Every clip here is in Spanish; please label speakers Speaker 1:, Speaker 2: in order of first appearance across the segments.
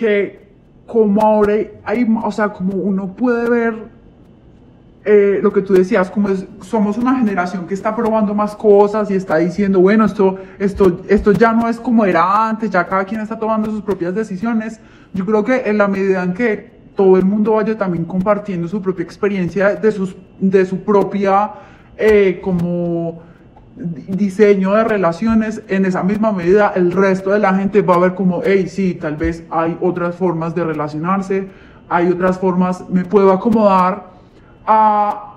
Speaker 1: que como ahora hay, o sea, como uno puede ver eh, lo que tú decías, como es, somos una generación que está probando más cosas y está diciendo, bueno, esto, esto, esto ya no es como era antes, ya cada quien está tomando sus propias decisiones. Yo creo que en la medida en que todo el mundo vaya también compartiendo su propia experiencia de, sus, de su propia, eh, como diseño de relaciones, en esa misma medida el resto de la gente va a ver como, hey, sí, tal vez hay otras formas de relacionarse, hay otras formas, me puedo acomodar a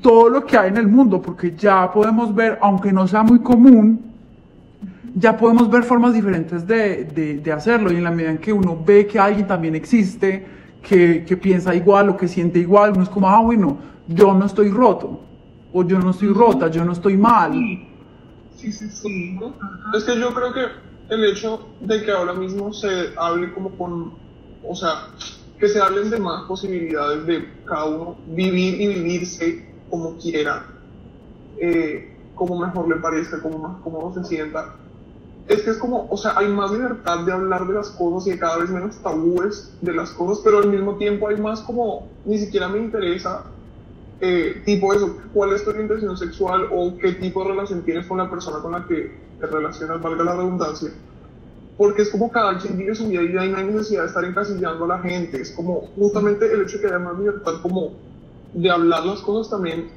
Speaker 1: todo lo que hay en el mundo, porque ya podemos ver, aunque no sea muy común, ya podemos ver formas diferentes de, de, hacerlo. Y en la medida en que uno ve que alguien también existe, que, que, piensa igual o que siente igual, uno es como, ah, bueno, yo no estoy roto, o yo no estoy rota, yo no estoy mal.
Speaker 2: Sí, sí, sí. Es que yo creo que el hecho de que ahora mismo se hable como con, o sea, que se hablen de más posibilidades de cada uno vivir y vivirse como quiera, eh, como mejor le parezca, como más cómodo se sienta. Es que es como, o sea, hay más libertad de hablar de las cosas y hay cada vez menos tabúes de las cosas, pero al mismo tiempo hay más como, ni siquiera me interesa, eh, tipo eso, cuál es tu orientación sexual o qué tipo de relación tienes con la persona con la que te relacionas, valga la redundancia porque es como cada quien vive su vida y no hay necesidad de estar encasillando a la gente. Es como justamente el hecho de que haya más libertad como de hablar las cosas también,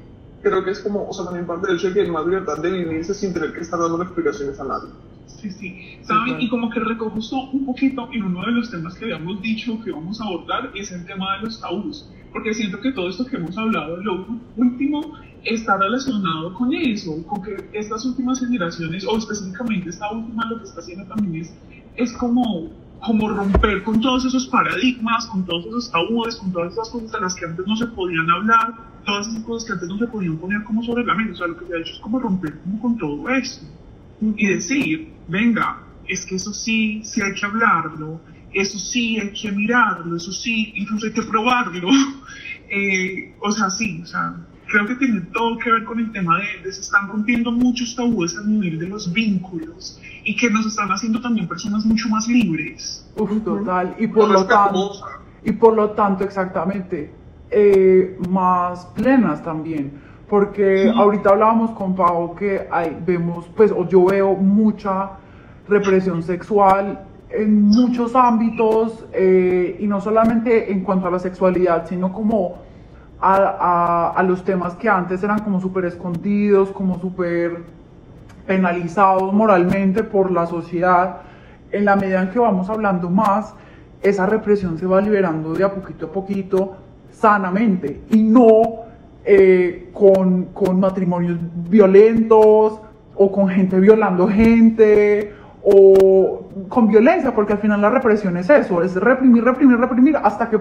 Speaker 2: creo que es como, o sea, también parte del hecho de que hay más libertad de vivirse sin tener que estar dando explicaciones a nadie.
Speaker 3: Sí, sí, ¿saben? Y como que recojo un poquito en uno de los temas que habíamos dicho que vamos a abordar, es el tema de los tabús, porque siento que todo esto que hemos hablado, lo último, está relacionado con eso, con que estas últimas generaciones, o específicamente esta última, lo que está haciendo también es es como, como romper con todos esos paradigmas, con todos esos tabúes, con todas esas cosas de las que antes no se podían hablar, todas esas cosas que antes no se podían poner como sobre la mesa. O sea, lo que se ha hecho es como romper como con todo eso y decir, venga, es que eso sí, sí hay que hablarlo, eso sí hay que mirarlo, eso sí, incluso hay que probarlo. eh, o sea, sí, o sea, creo que tiene todo que ver con el tema de, de se están rompiendo muchos tabúes a nivel de los vínculos y que nos están haciendo también personas mucho más libres.
Speaker 1: Uf, total. Y por lo tanto, y por lo tanto, exactamente, eh, más plenas también. Porque ahorita hablábamos con Pau que hay, vemos, pues, o yo veo mucha represión sexual en muchos ámbitos, eh, y no solamente en cuanto a la sexualidad, sino como a, a, a los temas que antes eran como súper escondidos, como súper penalizados moralmente por la sociedad, en la medida en que vamos hablando más, esa represión se va liberando de a poquito a poquito sanamente y no eh, con, con matrimonios violentos o con gente violando gente o con violencia, porque al final la represión es eso, es reprimir, reprimir, reprimir, hasta que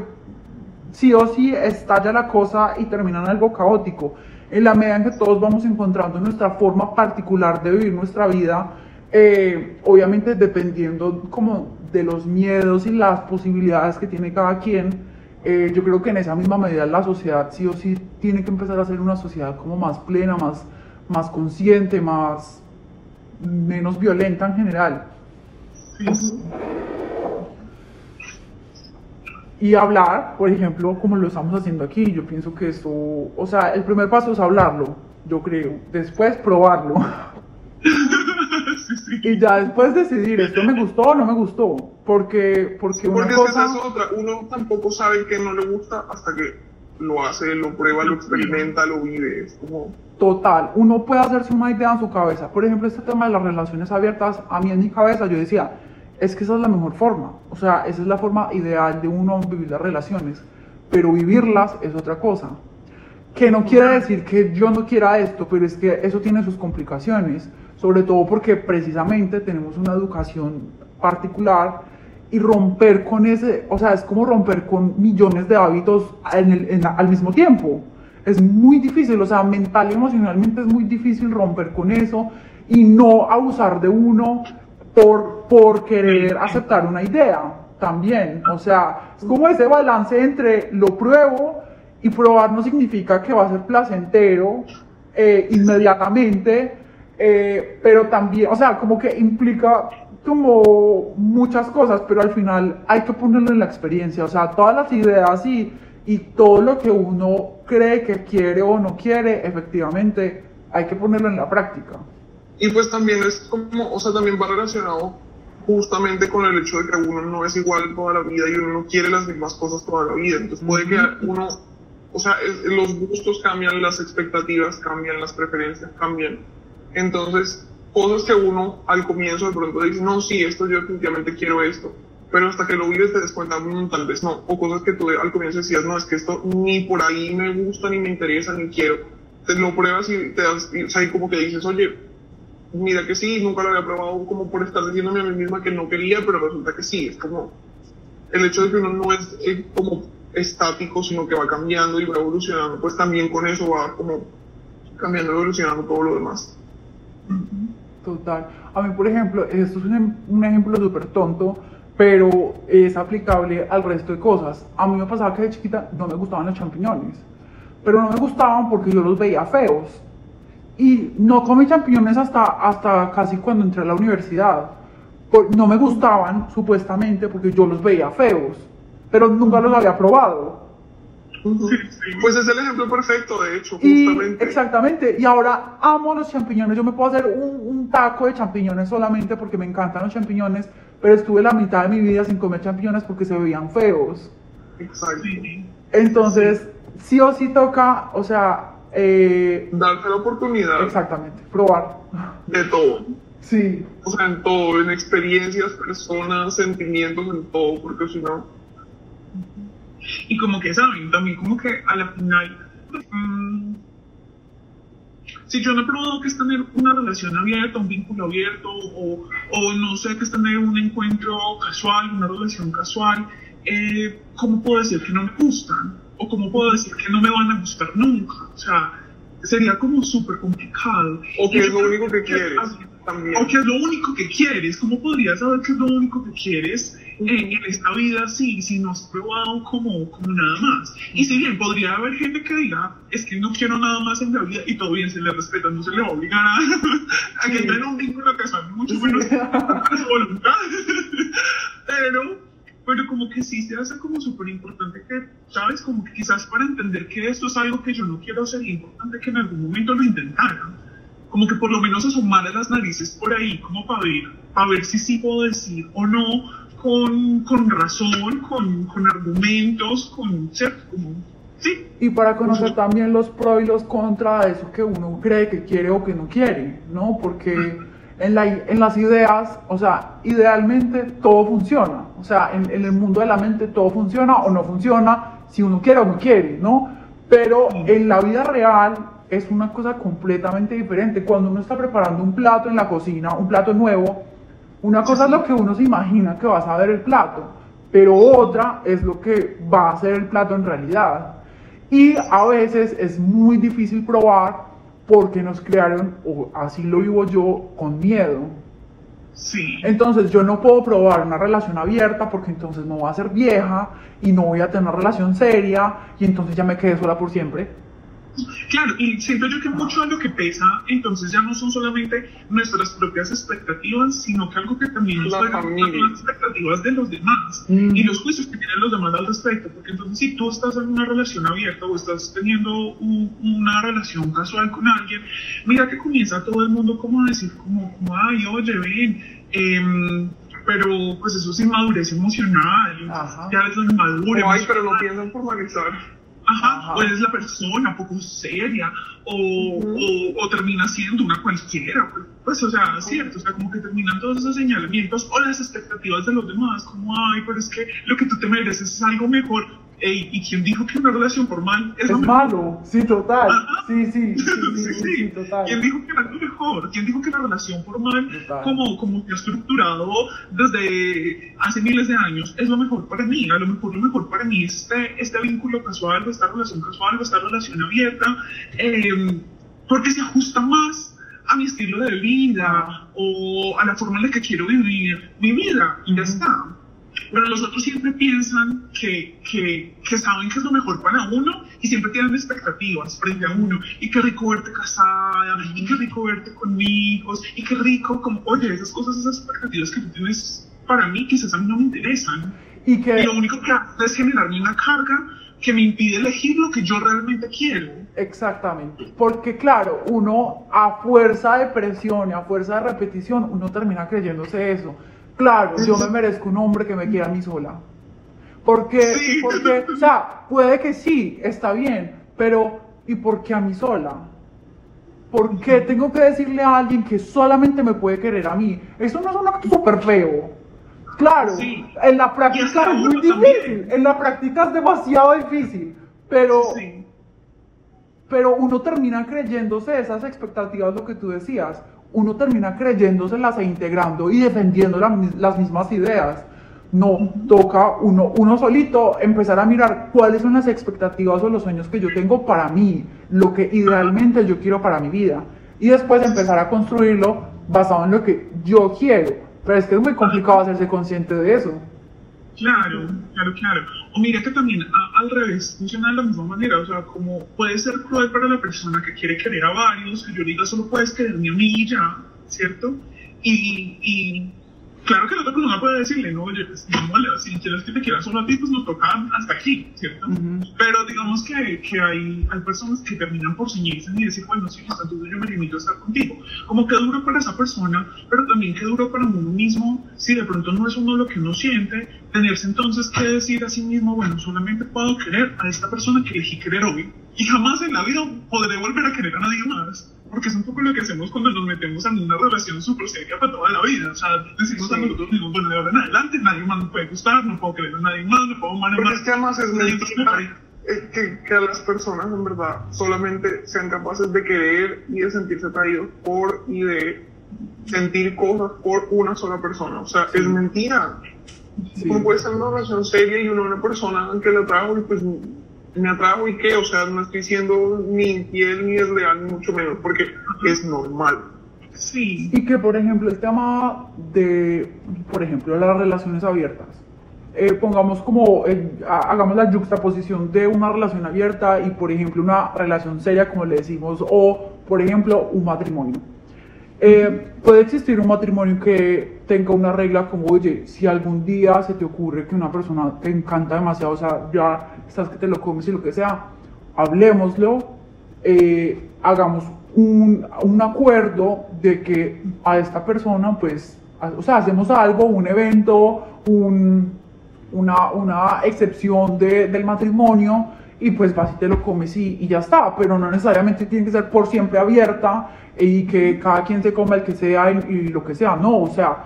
Speaker 1: sí o sí estalla la cosa y termina en algo caótico. En la medida en que todos vamos encontrando nuestra forma particular de vivir nuestra vida, eh, obviamente dependiendo como de los miedos y las posibilidades que tiene cada quien, eh, yo creo que en esa misma medida la sociedad sí o sí tiene que empezar a ser una sociedad como más plena, más, más consciente, más menos violenta en general. Sí y hablar, por ejemplo, como lo estamos haciendo aquí. Yo pienso que eso, o sea, el primer paso es hablarlo, yo creo. Después probarlo. Y ya después decidir, esto me gustó o no me gustó. Porque, porque una
Speaker 2: porque
Speaker 1: cosa...
Speaker 2: es, que es otra. Uno tampoco sabe que no le gusta hasta que lo hace, lo prueba, lo experimenta, lo vive. Es como...
Speaker 1: Total, uno puede hacerse una idea en su cabeza. Por ejemplo, este tema de las relaciones abiertas, a mí en mi cabeza yo decía, es que esa es la mejor forma. O sea, esa es la forma ideal de uno vivir las relaciones. Pero vivirlas es otra cosa. Que no quiere decir que yo no quiera esto, pero es que eso tiene sus complicaciones. Sobre todo porque precisamente tenemos una educación particular y romper con ese, o sea, es como romper con millones de hábitos en el, en, al mismo tiempo. Es muy difícil, o sea, mental y emocionalmente es muy difícil romper con eso y no abusar de uno por, por querer aceptar una idea también. O sea, es como ese balance entre lo pruebo y probar no significa que va a ser placentero eh, inmediatamente, eh, pero también, o sea, como que implica como muchas cosas, pero al final hay que ponerlo en la experiencia, o sea, todas las ideas y, y todo lo que uno cree que quiere o no quiere, efectivamente, hay que ponerlo en la práctica.
Speaker 2: Y pues también es como, o sea, también va relacionado justamente con el hecho de que uno no es igual toda la vida y uno no quiere las mismas cosas toda la vida. Entonces puede que uno, o sea, los gustos cambian, las expectativas cambian, las preferencias cambian. Entonces, cosas que uno al comienzo de pronto dice, no, sí, esto yo definitivamente quiero esto, pero hasta que lo vives te das cuenta, mm, tal vez no, o cosas que tú al comienzo decías, no, es que esto ni por ahí me gusta, ni me interesa, ni quiero, te lo pruebas y te das, o sea, y como que dices, oye, mira que sí, nunca lo había probado como por estar diciéndome a mí misma que no quería, pero resulta que sí, es como el hecho de que uno no es eh, como estático, sino que va cambiando y va evolucionando, pues también con eso va como cambiando y evolucionando todo lo demás.
Speaker 1: Total. A mí, por ejemplo, esto es un, un ejemplo súper tonto, pero es aplicable al resto de cosas. A mí me pasaba que de chiquita no me gustaban los champiñones, pero no me gustaban porque yo los veía feos. Y no comí champiñones hasta, hasta casi cuando entré a la universidad. no me gustaban, supuestamente, porque yo los veía feos, pero nunca los había probado.
Speaker 2: Pues es el ejemplo perfecto, de hecho, justamente.
Speaker 1: exactamente. Y ahora amo los champiñones. Yo me puedo hacer un, un, taco de champiñones solamente porque me encantan los champiñones, pero estuve la mitad de mi vida sin comer champiñones porque se veían feos.
Speaker 2: Exacto.
Speaker 1: Entonces, sí o sí toca, o sea... Eh,
Speaker 2: Darte la oportunidad.
Speaker 1: Exactamente, probar.
Speaker 2: De todo.
Speaker 1: Sí.
Speaker 2: O sea, en todo, en experiencias, personas, sentimientos, en todo, porque si no
Speaker 3: y como que saben, también como que a la final, mm, si yo no he probado que es tener una relación abierta, un vínculo abierto, o, o no sé qué es tener un encuentro casual, una relación casual, eh, ¿cómo puedo decir que no me gustan? ¿O cómo puedo decir que no me van a gustar nunca? O sea, sería como súper complicado.
Speaker 2: O que es lo único que quieres. También.
Speaker 3: O que es lo único que quieres. ¿Cómo podrías saber que es lo único que quieres? En, esta vida sí, si no has probado como, como nada más. Y si bien podría haber gente que diga, es que no quiero nada más en la vida y todo bien, se le respeta, no se le va a obligar a, a que tenga un vínculo casual, mucho menos su voluntad. pero, pero como que sí se hace como súper importante que, ¿sabes? Como que quizás para entender que esto es algo que yo no quiero, sería importante que en algún momento lo intentaran como que por lo menos asomar las narices por ahí, como para ver, para ver si sí puedo decir o no, con, con razón, con, con, argumentos, con, Como, sí.
Speaker 1: Y para conocer también los pros y los contras de eso que uno cree que quiere o que no quiere, ¿no? Porque en, la, en las ideas, o sea, idealmente todo funciona, o sea, en, en, el mundo de la mente todo funciona o no funciona, si uno quiere o no quiere, ¿no? Pero en la vida real es una cosa completamente diferente. Cuando uno está preparando un plato en la cocina, un plato nuevo, una cosa es lo que uno se imagina que va a saber el plato, pero otra es lo que va a ser el plato en realidad. Y a veces es muy difícil probar porque nos crearon, o así lo vivo yo, con miedo.
Speaker 3: Sí.
Speaker 1: Entonces yo no puedo probar una relación abierta porque entonces me voy a hacer vieja y no voy a tener una relación seria y entonces ya me quedé sola por siempre.
Speaker 3: Claro, y siento yo que mucho de lo que pesa, entonces ya no son solamente nuestras propias expectativas, sino que algo que también nos
Speaker 2: las
Speaker 3: expectativas de los demás mm. y los juicios que tienen los demás al respecto. Porque entonces, si tú estás en una relación abierta o estás teniendo una relación casual con alguien, mira que comienza todo el mundo como a decir, como, como ay, oye, ven, eh, pero pues eso es inmadurez emocional, ya es inmadurez.
Speaker 2: Ay, pero no piensan formalizar.
Speaker 3: Ajá, o eres la persona poco seria, o, o, termina siendo una cualquiera. Pues, o sea, cierto, o sea, como que terminan todos esos señalamientos o las expectativas de los demás, como, ay, pero es que lo que tú te mereces es algo mejor. ¿Y quién dijo que una relación formal
Speaker 1: es, malo? Sí, total. Sí, sí, sí, sí,
Speaker 3: total. ¿Quién dijo que era lo mejor? ¿Quién dijo que la relación formal, como, como que ha estructurado desde hace miles de años, es lo mejor para mí? A lo mejor lo mejor para mí es este, este vínculo casual, esta relación casual, esta relación abierta, em, porque se ajusta más a mi estilo de vida o a la forma en la que quiero vivir mi vida y ya está. Pero los otros siempre piensan que, que, que, saben que es lo mejor para uno y siempre tienen expectativas frente a uno. Y qué rico verte casada, y qué rico verte con hijos, y qué rico, como, oye, esas cosas, esas expectativas que tú tienes para mí, quizás a mí no me interesan. Y, que... lo único que hace es generarme una carga que me impide elegir lo que yo realmente quiero.
Speaker 1: Exactamente, porque claro, uno a fuerza de presión y a fuerza de repetición, uno termina creyéndose eso. Claro, yo me merezco un hombre que me quiera a mí sola. Porque, porque, o sea, puede que sí, está bien, pero ¿y por qué a mí sola? ¿Por qué tengo que decirle a alguien que solamente me puede querer a mí? Eso no es un acto súper feo. Claro, en la práctica es muy difícil, en la práctica es demasiado difícil, pero, pero uno termina creyéndose esas expectativas, lo que tú decías uno termina creyéndoselas e integrando y defendiendo las mismas ideas. No, toca uno, uno solito empezar a mirar cuáles son las expectativas o los sueños que yo tengo para mí, lo que idealmente yo quiero para mi vida. Y después empezar a construirlo basado en lo que yo quiero. Pero es que es muy complicado hacerse consciente de eso.
Speaker 3: Claro, claro, claro. O mira que también al revés funciona de la misma manera, o sea, como puede ser cruel para la persona que quiere querer a varios, que yo diga solo puedes quererme a mí ya, ¿cierto? Y, y claro que la otra persona puede decirle, no, oye, pues, no, si quieres que te quieras a ti, pues nos toca hasta aquí, ¿cierto? Pero digamos que, que hay, hay personas que terminan por ceñirse y decir, bueno, sí, pues, entonces yo me limito a estar contigo. Como que duro para esa persona, pero también que duro para uno mismo, si de pronto no es uno lo que uno siente, tenerse entonces que decir a sí mismo, bueno, solamente puedo querer a esta persona que elegí querer hoy y jamás en la vida podré volver a querer a nadie más porque es un poco lo que hacemos cuando nos metemos en una relación súper seria para toda la vida. O sea, decimos a nosotros mismos, bueno, de ahora en adelante nadie más me puede gustar, no puedo querer a nadie más, no puedo amar a
Speaker 2: más. es que además es mentira que, que las personas en verdad solamente sean capaces de querer y de sentirse atraídos por y de sentir cosas por una sola persona. O sea, es mentira. Uno puede estar en una relación seria y uno una persona que le atrajo y pues me atrajo y qué, o sea, no estoy siendo ni infiel ni desleal, ni mucho menos, porque es normal.
Speaker 3: Sí.
Speaker 1: Y que, por ejemplo, el tema de, por ejemplo, las relaciones abiertas. Eh, pongamos como, eh, hagamos la juxtaposición de una relación abierta y, por ejemplo, una relación seria, como le decimos, o, por ejemplo, un matrimonio. Eh, puede existir un matrimonio que tenga una regla como, oye, si algún día se te ocurre que una persona te encanta demasiado, o sea, ya estás que te lo comes y lo que sea, hablemoslo, eh, hagamos un, un, acuerdo de que a esta persona, pues, o sea, hacemos algo, un evento, un, una, una excepción de, del matrimonio, y pues vas y te lo comes y, y, ya está, pero no necesariamente tiene que ser por siempre abierta y que cada quien se coma el que sea y, lo que sea, no, o sea,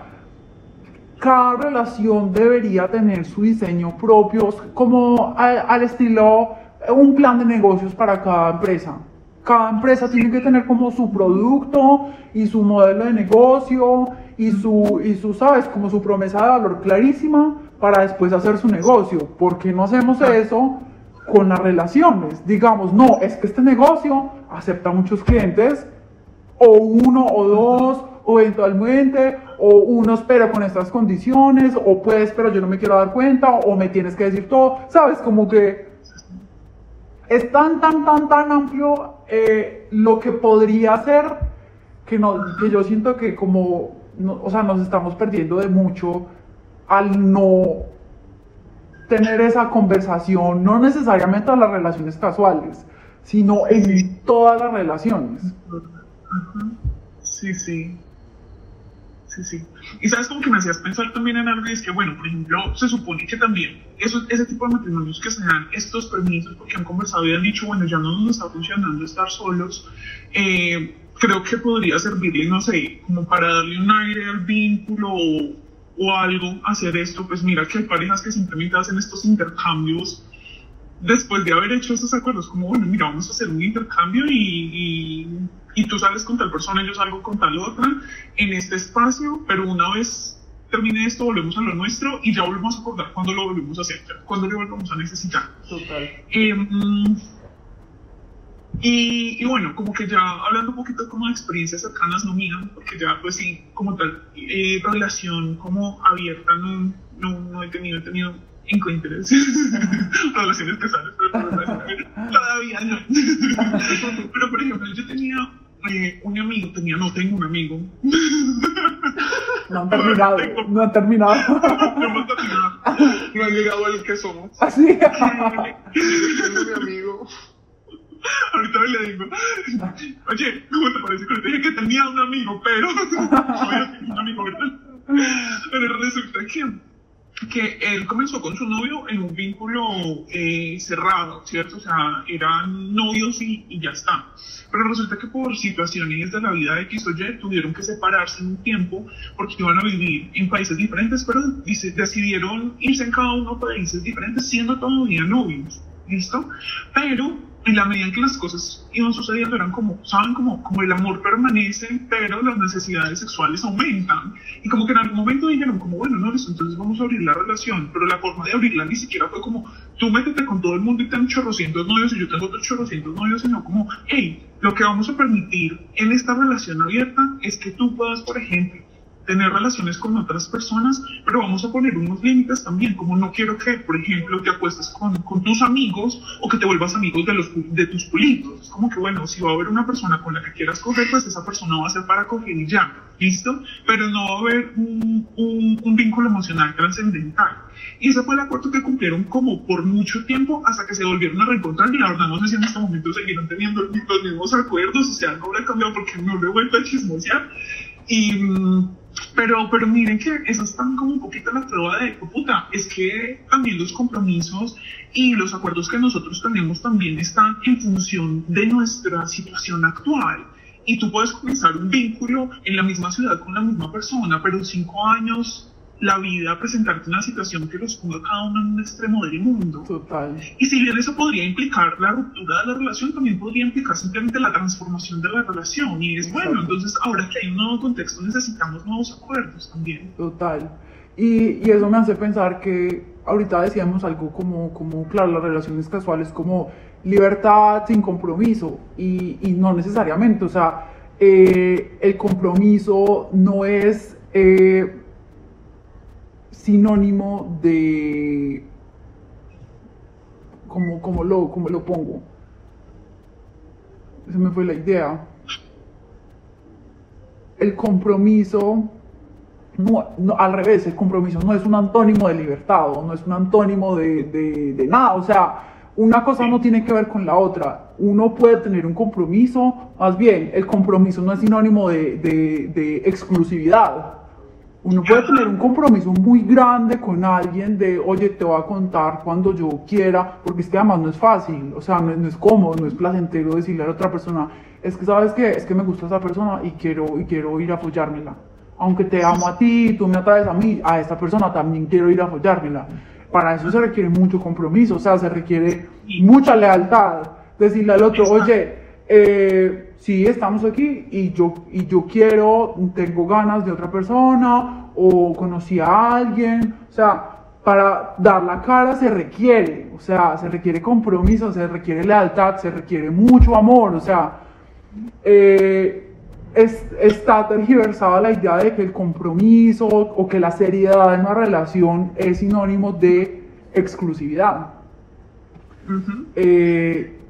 Speaker 1: cada relación debería tener su diseño propio, como al, estilo un plan de negocios para cada empresa. Cada empresa tiene que tener como su producto y su modelo de negocio y su, y su, sabes, como su promesa de valor clarísima para después hacer su negocio. ¿Por qué no hacemos eso con las relaciones? Digamos, no, es que este negocio acepta muchos clientes, o uno o dos, o eventualmente, o uno espera con estas condiciones, o pues, pero yo no me quiero dar cuenta, o me tienes que decir todo, ¿sabes? Como que es tan, tan, tan, tan amplio eh, lo que podría ser que, no, que yo siento que como, o sea, nos estamos perdiendo de mucho al no tener esa conversación, no necesariamente en las relaciones casuales, sino en todas las relaciones.
Speaker 3: Sí, sí. Sí, sí. Y sabes como que me hacías pensar también en algo y es que, bueno, por ejemplo, se supone que también eso, ese tipo de matrimonios que se dan estos permisos porque han conversado y han dicho, bueno, ya no nos está funcionando estar solos, eh, creo que podría servirle, no sé, como para darle un aire al vínculo o, o algo, hacer esto, pues mira que hay parejas que simplemente hacen estos intercambios después de haber hecho esos acuerdos, como, bueno, mira, vamos a hacer un intercambio y, y, tú sales con tal persona y yo salgo con tal otra en este espacio, pero una vez termine esto, volvemos a lo nuestro y ya volvemos a acordar cuándo lo volvemos a hacer, cuándo lo volvemos a necesitar.
Speaker 1: Total.
Speaker 3: Em, y, y, bueno, como que ya hablando un poquito como de experiencias cercanas, no mías, porque ya pues sí, como tal, eh, relación como abierta no, no, no he tenido, he tenido encuentros, relaciones casuales, pero todavía no. pero por ejemplo, yo tenía eh, un amigo, tenía, no tengo un amigo.
Speaker 1: No han terminado, no han terminado.
Speaker 3: no hemos terminado.
Speaker 2: No han llegado al que somos.
Speaker 1: Así.
Speaker 2: Tengo mi amigo.
Speaker 3: Ahorita le digo, oye, ¿cómo te parece que te dije que tenía un amigo, pero un amigo, ¿verdad? Pero resulta que que él comenzó con su novio en un vínculo eh, cerrado, ¿cierto? O sea, eran novios y, y, ya está. Pero resulta que por situaciones de la vida de X o Y tuvieron que separarse un tiempo porque iban a vivir en países diferentes, pero dice, decidieron irse en cada uno a países diferentes siendo todavía novios, ¿listo? Pero en la medida en que las cosas iban sucediendo eran como, saben, como, como el amor permanece, pero las necesidades sexuales aumentan. Y como que en algún momento dijeron como, bueno, no, entonces vamos a abrir la relación, pero la forma de abrirla ni siquiera fue como, tú métete con todo el mundo y ten chorrocientos novios y yo tengo otros chorrocientos novios, sino como, hey, lo que vamos a permitir en esta relación abierta es que tú puedas, por ejemplo, tener relaciones con otras personas, pero vamos a poner unos límites también, como no quiero que, por ejemplo, te acuestes con, con tus amigos o que te vuelvas amigos de, los, de tus pulitos. Es como que, bueno, si va a haber una persona con la que quieras coger, pues esa persona va a ser para coger y ya, ¿listo? Pero no va a haber un, un, vínculo emocional trascendental. Y ese fue el acuerdo que cumplieron como por mucho tiempo hasta que se volvieron a reencontrar y la verdad no sé si en este momento seguirán teniendo los mismos acuerdos, o sea, no habrá cambiado porque no lo he vuelto a chismosear. Y... Pero, pero miren que eso es también como un poquito la prueba de, puta, es que también los compromisos y los acuerdos que nosotros tenemos también están en función de nuestra situación actual. Y tú puedes comenzar un vínculo en la misma ciudad con la misma persona, pero cinco años la vida presentarte una situación que los ponga cada uno en un extremo del mundo.
Speaker 1: Total.
Speaker 3: Y si bien eso podría implicar la ruptura de la relación, también podría implicar simplemente la transformación de la relación. Y es bueno, entonces ahora que hay un nuevo contexto necesitamos nuevos acuerdos también.
Speaker 1: Total. Y, y eso me hace pensar que ahorita decíamos algo como, como, claro, las relaciones casuales como libertad sin compromiso y, y no necesariamente, o sea, eh, el compromiso no es... Eh, sinónimo de como, como, lo, como lo pongo. Esa me fue la idea. El compromiso, no, al revés, el compromiso no es un antónimo de libertad o no es un antónimo de, de, de nada. O sea, una cosa no tiene que ver con la otra. Uno puede tener un compromiso, más bien, el compromiso no es sinónimo de, de exclusividad. Uno puede tener un compromiso muy grande con alguien de, oye, te voy a contar cuando yo quiera, porque es que además no es fácil, o sea, no, no es cómodo, no es placentero decirle a la otra persona, es que sabes que es que me gusta esa persona y quiero, y quiero ir a apoyármela. Aunque te amo a ti, tú me atraes a mí, a esta persona también quiero ir a apoyármela. Para eso se requiere mucho compromiso, o sea, se requiere mucha lealtad. Decirle al otro, oye, eh, sí, estamos aquí y yo, y yo quiero, tengo ganas de otra persona o conocí a alguien, o sea, para dar la cara se requiere, o sea, se requiere compromiso, se requiere lealtad, se requiere mucho amor, o sea, eh, es, está tergiversada la idea de que el compromiso o que la seriedad en una relación es sinónimo de exclusividad.
Speaker 3: Uh -huh.
Speaker 1: eh,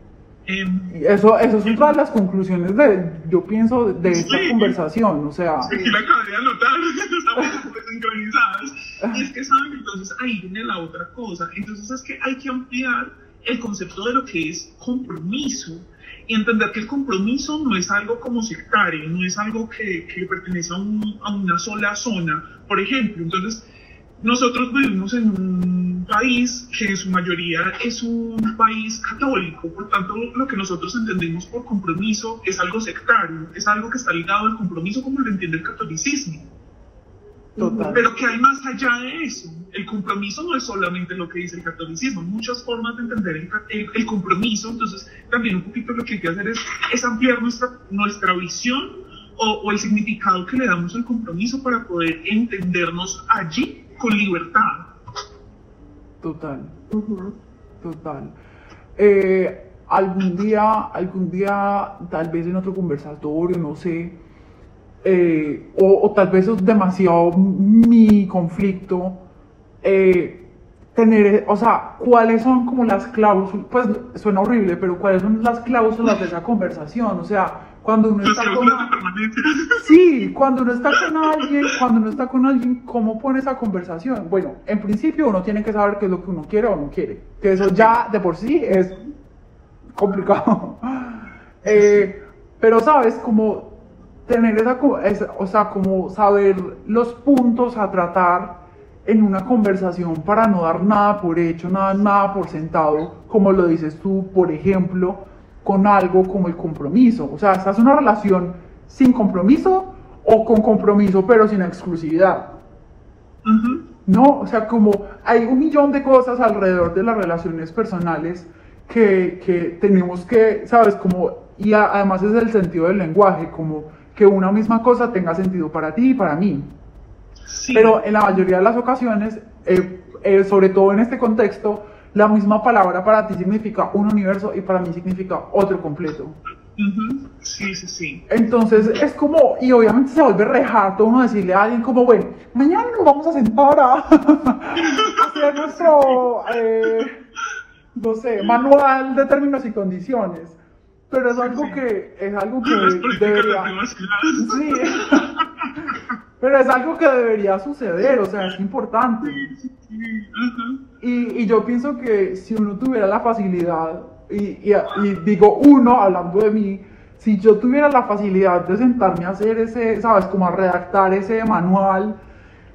Speaker 3: eh,
Speaker 1: eso, eso son todas las conclusiones de, yo pienso, de esta
Speaker 3: Sí.
Speaker 1: conversación, o sea,
Speaker 3: Aquí la acabé de anotar, estamos súper sincronizadas. Y es que saben, entonces ahí viene la otra cosa. Entonces es que hay que ampliar el concepto de lo que es compromiso y entender que el compromiso no es algo como sectario, no es algo que, que pertenece a, un- a una sola zona. Por ejemplo, entonces nosotros vivimos en un país que en su mayoría es un país católico, por tanto lo que nosotros entendemos por compromiso es algo sectario, es algo que está ligado al compromiso como lo entiende el catolicismo.
Speaker 1: total.
Speaker 3: Pero que hay más allá de eso. El compromiso no es solamente lo que dice el catolicismo, hay muchas formas de entender el, el- el compromiso, entonces también un poquito lo que hay que hacer es, es ampliar nuestra, nuestra visión o, o el significado que le damos al compromiso para poder entendernos allí con libertad.
Speaker 1: Total, total. Eh, algún día, algún día, tal vez en otro conversatorio, no sé, eh, o, o tal vez es demasiado mi conflicto, eh, tener, o sea, cuáles son como las cláusulas, pues suena horrible, pero cuáles son las cláusulas de esa conversación, o sea, cuando uno está con sí, cuando uno está con alguien, cuando uno está con alguien, ¿cómo pone esa conversación? Bueno, en principio uno tiene que saber qué es lo que uno quiere o no quiere, que eso ya de por sí es complicado. Eh, pero sabes, como tener esa, o sea, como saber los puntos a tratar en una conversación para no dar nada por hecho, nada, nada por sentado, como lo dices tú, por ejemplo, con algo como el compromiso. O sea, estás en una relación sin compromiso o con compromiso pero sin exclusividad. No, o sea, como hay un millón de cosas alrededor de las relaciones personales que, que tenemos que, sabes, como, y además es el sentido del lenguaje, como que una misma cosa tenga sentido para ti y para mí. Pero en la mayoría de las ocasiones, eh, eh, sobre todo en este contexto, la misma palabra para ti significa un universo y para mí significa otro completo.
Speaker 3: Sí, sí, sí.
Speaker 1: Entonces es como, y obviamente se vuelve re harto uno decirle a alguien como, bueno, mañana nos vamos a sentar a hacer nuestro, eh, no sé, manual de términos y condiciones. Pero es algo que, es algo que debería... Sí. Pero es algo que debería suceder, o sea, es importante. Y, yo pienso que si uno tuviera la facilidad, y, digo uno hablando de mí, si yo tuviera la facilidad de sentarme a hacer ese, sabes, como a redactar ese manual,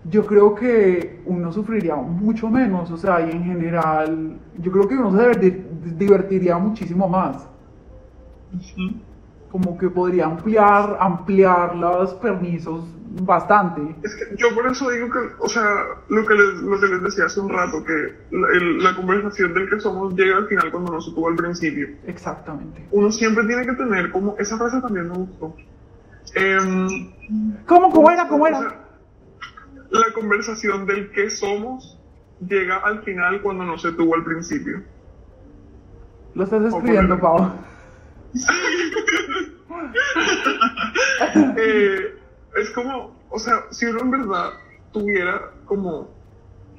Speaker 1: yo creo que uno sufriría mucho menos, o sea, y en general, yo creo que uno se divertiría muchísimo más. Como que podría ampliar, ampliar los permisos bastante.
Speaker 2: Es que yo por eso digo que, o sea, lo que les, lo que les decía hace un rato, que la, conversación del que somos llega al final cuando no se tuvo al principio.
Speaker 1: Exactamente.
Speaker 2: Uno siempre tiene que tener como, esa frase también me gustó. Eh,
Speaker 1: ¿Cómo, cómo era, cómo era?
Speaker 2: la conversación del que somos llega al final cuando no se tuvo al principio.
Speaker 1: Lo estás escribiendo, Pau.
Speaker 2: Eh, es como, o sea, si uno en verdad tuviera como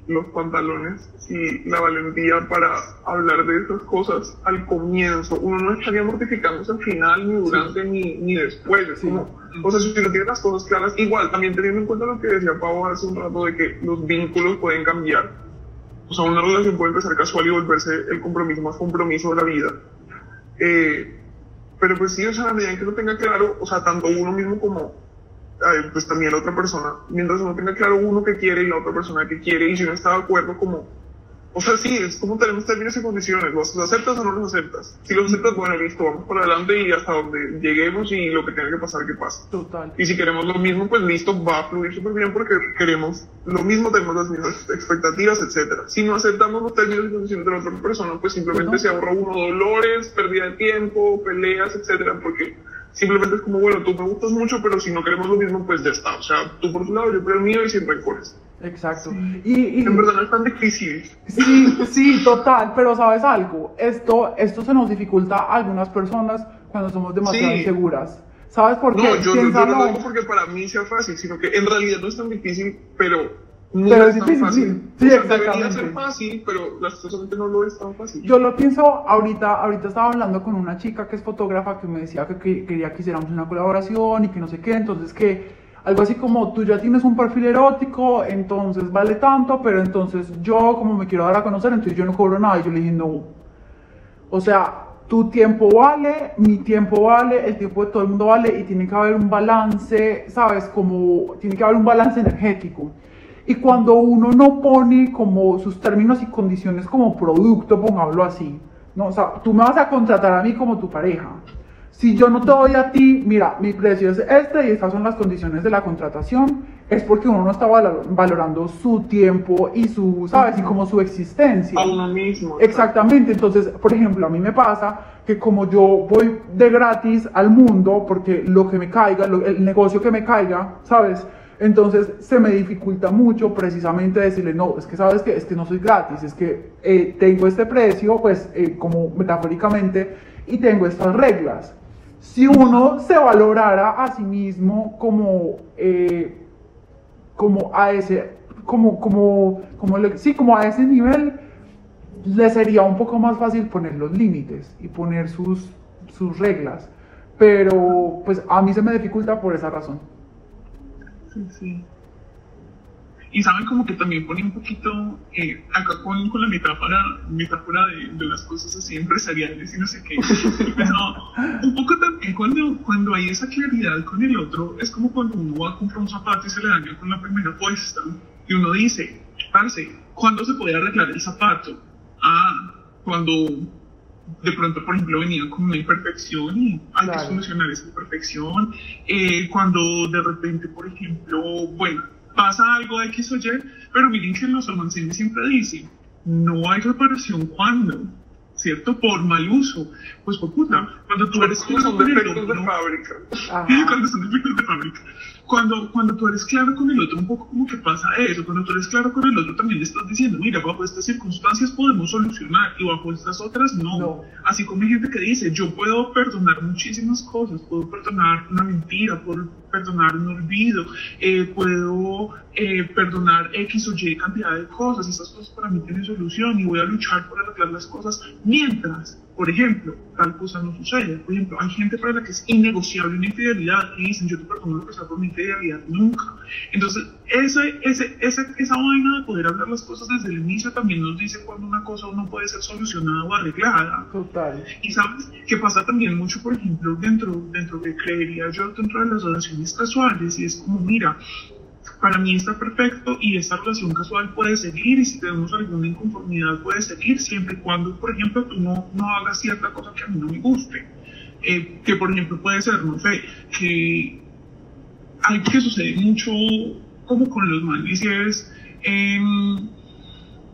Speaker 2: los pantalones y la valentía para hablar de esas cosas al comienzo, uno no estaría mortificándose al final, ni durante, ni, ni después. Es como, o sea, si uno tiene las cosas claras, igual, también teniendo en cuenta lo que decía Pau hace un rato de que los vínculos pueden cambiar. O sea, una relación puede empezar casual y volverse el compromiso más compromiso de la vida. Eh, pero pues sí, o sea, a medida que uno tenga claro, o sea, tanto uno mismo como pues también la otra persona, mientras uno tenga claro uno que quiere y la otra persona que quiere, y si uno está de acuerdo, como, o sea, sí, es como tenemos términos y condiciones, ¿los aceptas o no los aceptas? Si los aceptas, bueno, listo, vamos por adelante y hasta donde lleguemos y lo que tenga que pasar, que pase.
Speaker 1: Total.
Speaker 2: Y si queremos lo mismo, pues listo, va a fluir súper bien porque queremos lo mismo, tenemos las mismas expectativas, etcétera. Si no aceptamos los términos y condiciones de la otra persona, pues simplemente se ahorra uno dolores, pérdida de tiempo, peleas, etcétera, porque Simplemente es como, bueno, tú me gustas mucho, pero si no queremos lo mismo, pues ya está. O sea, tú por tu lado, yo por el mío y sin rencores.
Speaker 1: Exacto.
Speaker 2: Y, en verdad no es tan difícil.
Speaker 1: Sí, sí, total, pero sabes algo, esto, esto se nos dificulta a algunas personas cuando somos demasiado inseguras. ¿Sabes por qué?
Speaker 2: No, yo, yo, no lo digo porque para mí sea fácil, sino que en realidad no es tan difícil, pero
Speaker 1: no pero es, difícil, fácil. Sí, exactamente.
Speaker 2: Debería ser fácil, pero lastimosamente no lo es tan fácil.
Speaker 1: Yo lo pienso ahorita, ahorita estaba hablando con una chica que es fotógrafa que me decía que, quería que hiciéramos una colaboración y que no sé qué, entonces que algo así como tú ya tienes un perfil erótico, entonces vale tanto, pero entonces yo como me quiero dar a conocer, entonces yo no cobro nada y yo le dije no. O sea, tu tiempo vale, mi tiempo vale, el tiempo de todo el mundo vale y tiene que haber un balance, ¿sabes? Como tiene que haber un balance energético. Y cuando uno no pone como sus términos y condiciones como producto, pongámoslo así, ¿no? O sea, tú me vas a contratar a mí como tu pareja. Si yo no te doy a ti, mira, mi precio es este y estas son las condiciones de la contratación, es porque uno no está valorando su tiempo y su, ¿sabes? Y como su existencia.
Speaker 2: Uno mismo.
Speaker 1: Exactamente. Entonces, por ejemplo, a mí me pasa que como yo voy de gratis al mundo, porque lo que me caiga, el negocio que me caiga, ¿sabes? Entonces se me dificulta mucho precisamente decirle, no, es que sabes que es que no soy gratis, es que eh, tengo este precio, pues eh, como metafóricamente, y tengo estas reglas. Si uno se valorara a sí mismo como, eh, como a ese, como, como, como, sí, como a ese nivel, le sería un poco más fácil poner los límites y poner sus, sus reglas. Pero pues a mí se me dificulta por esa razón.
Speaker 3: Sí, sí. Y saben como que también pone un poquito, eh, acá con, con, la metáfora, metáfora de, de, las cosas así empresariales y no sé qué. un poco también cuando, cuando hay esa claridad con el otro, es como cuando uno va a comprar un zapato y se le daña con la primera puesta. Y uno dice, parce, ¿cuándo se puede arreglar el zapato? Ah, cuando de pronto, por ejemplo, venía con una imperfección y hay que solucionar esa imperfección. Eh, cuando de repente, por ejemplo, bueno, pasa algo X o Y, pero miren que los almacenes siempre dicen, no hay reparación cuando, ¿cierto? Por mal uso. Pues, por puta, cuando tú eres...
Speaker 2: Cuando son defectos de fábrica.
Speaker 3: Cuando son defectos de fábrica cuando, cuando tú eres claro con el otro, un poco como que pasa eso, cuando tú eres claro con el otro también le estás diciendo, mira, bajo estas circunstancias podemos solucionar y bajo estas otras no. Así como hay gente que dice, yo puedo perdonar muchísimas cosas, puedo perdonar una mentira, puedo perdonar un olvido, eh, puedo eh, perdonar X o Y cantidad de cosas, esas cosas para mí tienen solución y voy a luchar por arreglar las cosas mientras por ejemplo, tal cosa no sucede. Por ejemplo, hay gente para la que es innegociable una infidelidad y dicen, yo te perdono lo que sea por mi infidelidad, nunca. Entonces, ese, ese, ese, esa vaina de poder hablar las cosas desde el inicio también nos dice cuando una cosa no puede ser solucionada o arreglada.
Speaker 1: Total.
Speaker 3: Y sabes que pasa también mucho, por ejemplo, dentro, dentro de, creería yo, dentro de las relaciones casuales, y es como, mira, para mí está perfecto y esta relación casual puede seguir y si tenemos alguna inconformidad puede seguir siempre y cuando, por ejemplo, tú no, no hagas cierta cosa que a mí no me guste. Eh, que por ejemplo puede ser, no sé, que algo que sucede mucho como con los manes es... Eh,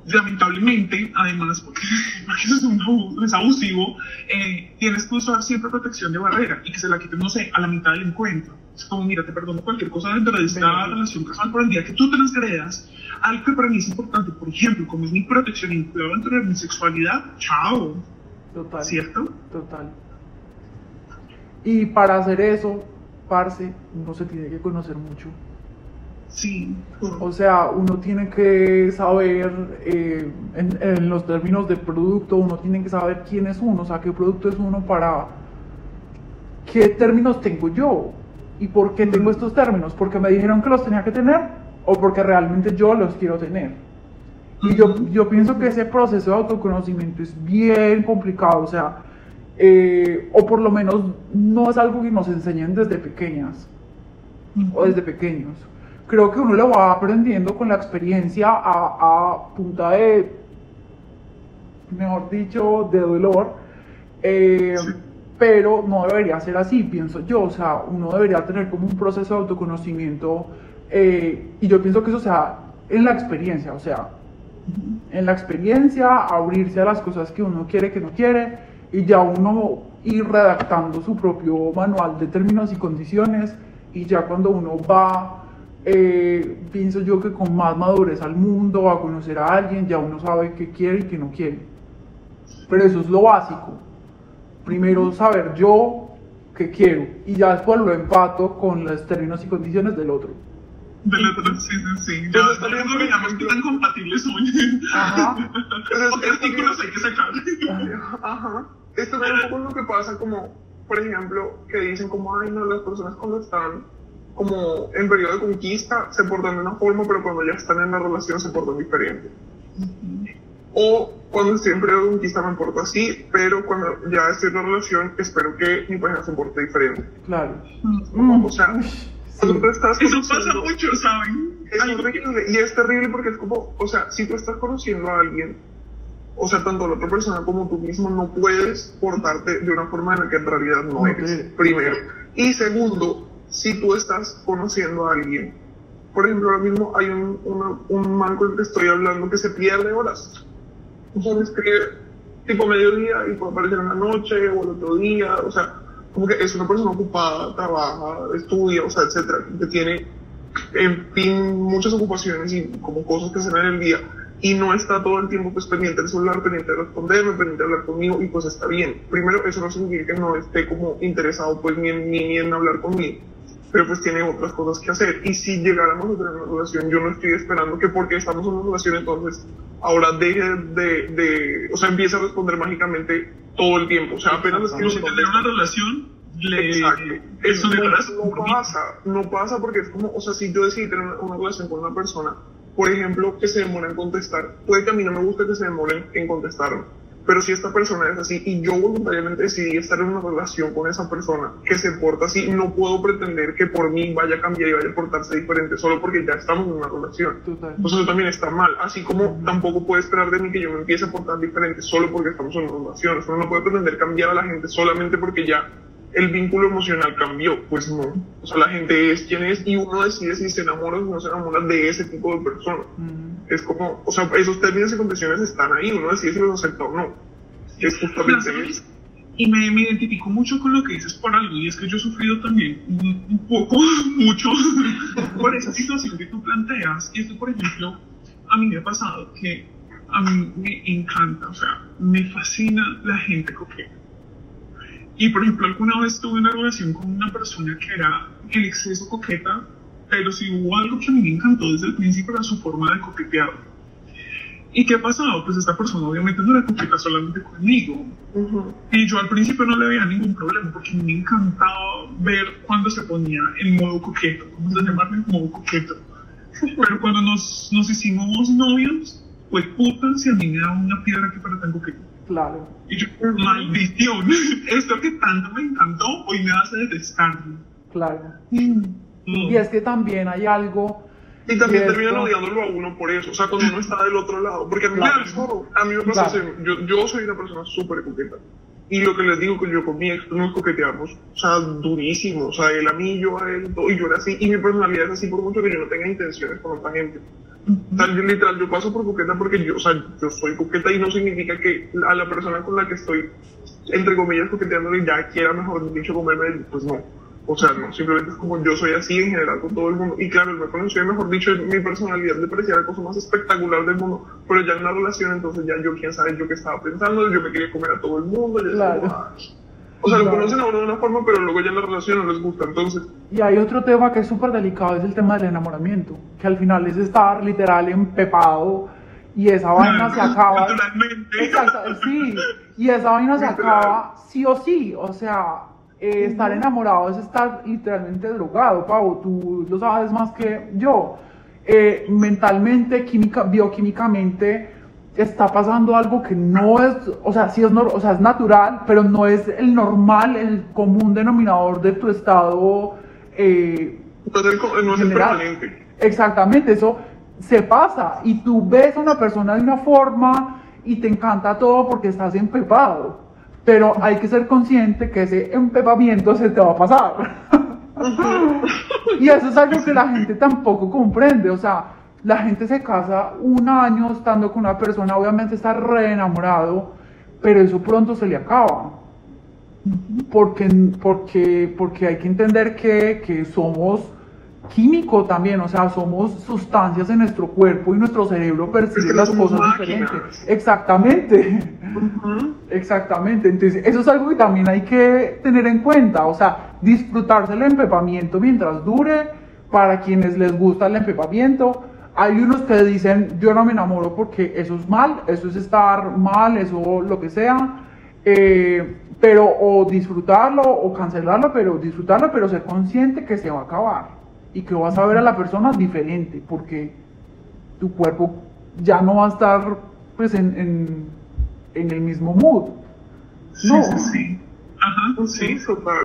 Speaker 3: lamentablemente, además, porque, es abusivo, eh, tienes que usar siempre protección de barrera y que se la quiten, no sé, a la mitad del encuentro. Es como, mira, te perdono cualquier cosa dentro de esta relación casual, por el día que tú transgredas algo que para mí es importante, por ejemplo, como es mi protección incluida dentro de mi sexualidad, chao.
Speaker 1: Total.
Speaker 3: ¿Cierto?
Speaker 1: Total. Y para hacer eso, parce, uno se tiene que conocer mucho.
Speaker 3: Sí.
Speaker 1: O sea, uno tiene que saber, eh, en, los términos de producto, uno tiene que saber quién es uno, o sea, qué producto es uno para qué términos tengo yo y por qué tengo estos términos, porque me dijeron que los tenía que tener o porque realmente yo los quiero tener. Y yo, yo pienso que ese proceso de autoconocimiento es bien complicado, o sea, eh, o por lo menos no es algo que nos enseñen desde pequeñas o desde pequeños creo que uno lo va aprendiendo con la experiencia a, punta de, mejor dicho, de dolor. Eh, pero no debería ser así, pienso yo. O sea, uno debería tener como un proceso de autoconocimiento. Eh, y yo pienso que eso sea en la experiencia, o sea, en la experiencia, abrirse a las cosas que uno quiere, que no quiere, y ya uno ir redactando su propio manual de términos y condiciones, y ya cuando uno va eh, pienso yo que con más madurez al mundo, a conocer a alguien, ya uno sabe qué quiere y qué no quiere. Pero eso es lo básico. Primero saber yo qué quiero y ya después lo empato con los términos y condiciones del otro.
Speaker 3: Del otro, sí, sí, sí. Ya, ya no veamos qué tan compatibles son. Ajá. ¿Qué artículos hay que sacar?
Speaker 2: Ajá. Esto es un poco lo que pasa como, por ejemplo, que dicen como, ay, no, las personas cuando están como en periodo de conquista se portan de una forma, pero cuando ya están en la relación se portan diferente. O cuando estoy en conquista me porto así, pero cuando ya estoy en la relación espero que mi pareja se porte diferente.
Speaker 1: Claro.
Speaker 2: O sea, cuando tú estás
Speaker 3: Eso pasa mucho, ¿saben?
Speaker 2: Es horrible y es terrible porque es como, o sea, si tú estás conociendo a alguien, o sea, tanto la otra persona como tú mismo no puedes portarte de una forma en la que en realidad no eres, primero. Y segundo, si tú estás conociendo a alguien. Por ejemplo, ahora mismo hay un, un man con el que estoy hablando que se pierde horas. Me escribe tipo mediodía y puede aparecer en la noche o el otro día. O sea, como que es una persona ocupada, trabaja, estudia, o sea, etcétera, que tiene, en fin, muchas ocupaciones y como cosas que hacer en el día y no está todo el tiempo pues pendiente del celular, pendiente de responderme, pendiente de hablar conmigo y pues está bien. Primero, eso no significa que no esté como interesado pues ni en, ni en hablar conmigo pero pues tiene otras cosas que hacer. Y si llegáramos a tener una relación, yo no estoy esperando que porque estamos en una relación, entonces ahora deje de, de o sea, empiece a responder mágicamente todo el tiempo. O sea, apenas
Speaker 3: escribo... Si tener una relación, le,
Speaker 2: Exacto. Eso no, no pasa, no pasa porque es como, o sea, si yo decidí tener una, relación con una persona, por ejemplo, que se demora en contestar, puede que a mí no me guste que se demoren en contestarme, pero si esta persona es así y yo voluntariamente decidí estar en una relación con esa persona que se porta así, no puedo pretender que por mí vaya a cambiar y vaya a portarse diferente solo porque ya estamos en una relación. Total. Entonces eso también está mal, así como tampoco puede esperar de mí que yo me empiece a portar diferente solo porque estamos en una relación. Uno no puede pretender cambiar a la gente solamente porque ya el vínculo emocional cambió. Pues no. O sea, la gente es quien es y uno decide si se enamora o no se enamora de ese tipo de persona. Es como, o sea, esos términos y condiciones están ahí, uno decide si los acepta o no. Es justamente eso.
Speaker 3: Y me, me, identifico mucho con lo que dices por algo, y es que yo he sufrido también un, poco, mucho, por esa situación que tú planteas. Y esto, por ejemplo, a mí me ha pasado que a mí me encanta, o sea, me fascina la gente coqueta y por ejemplo, alguna vez tuve una relación con una persona que era el exceso coqueta, pero si hubo algo que a mí me encantó desde el principio era su forma de coquetear. ¿Y qué ha pasado? Pues esta persona obviamente no era coqueta solamente conmigo. Y yo al principio no le veía ningún problema porque me encantaba ver cuando se ponía en modo coqueto, vamos a llamarlo en modo coqueto. Pero cuando nos, nos hicimos novios, pues puta si a mí me da una piedra que para tan coqueto.
Speaker 1: Claro.
Speaker 3: Y yo, maldición, esto que tanto me encantó, hoy me hace detestarlo.
Speaker 1: Claro. Mm. Y es que también hay algo...
Speaker 2: Y también terminan odiándolo a uno por eso, o sea, cuando uno está del otro lado. Porque a mí, a mí me pasa yo, yo soy una persona súper coqueta. Y lo que les digo que yo con mi ex nos coqueteamos, o sea, durísimo, o sea, él a mí, yo a él, y yo era así, y mi personalidad es así por mucho que yo no tenga intenciones con otra gente. También literal, yo paso por coqueta porque yo, o sea, yo soy coqueta y no significa que a la persona con la que estoy, entre comillas, coqueteando ya quiera, mejor dicho, comerme, pues no. O sea, no, simplemente es como yo soy así en general con todo el mundo. Y claro, me conoció, mejor dicho, mi personalidad me parecía la cosa más espectacular del mundo. Pero ya en una relación, entonces ya yo, quién sabe, yo qué estaba pensando, yo me quería comer a todo el mundo. claro. O sea, lo conocen a uno de una forma, pero luego ya en la relación no les gusta, entonces...
Speaker 1: Y hay otro tema que es súper delicado, es el tema del enamoramiento, que al final es estar literal empepado y esa vaina se acaba... Exacto, sí, y esa vaina se acaba sí o sí, o sea, eh, estar enamorado es estar literalmente drogado, Pau, tú lo sabes más que yo. Eh, mentalmente, química, bioquímicamente está pasando algo que no es, o sea, sí es, o sea, es natural, pero no es el normal, el común denominador de tu estado
Speaker 2: eh, no es el permanente.
Speaker 1: Exactamente, eso se pasa. Y tú ves a una persona de una forma y te encanta todo porque estás empepado, pero hay que ser consciente que ese empepamiento se te va a pasar. y eso es algo que la gente tampoco comprende, o sea, la gente se casa un año estando con una persona, obviamente está re enamorado, pero eso pronto se le acaba. Porque, porque, porque hay que entender que, que somos químico también, o sea, somos sustancias en nuestro cuerpo y nuestro cerebro percibe las cosas diferentes. Exactamente. Exactamente. Entonces, eso es algo que también hay que tener en cuenta, o sea, disfrutarse el empepamiento mientras dure, para quienes les gusta el empepamiento, hay unos que dicen, yo no me enamoro porque eso es mal, eso es estar mal, eso lo que sea, eh, pero o disfrutarlo o cancelarlo, pero disfrutarlo, pero ser consciente que se va a acabar y que vas a ver a la persona diferente, porque tu cuerpo ya no va a estar pues en, en, el mismo mood.
Speaker 3: No. Sí, sí. Ajá, sí,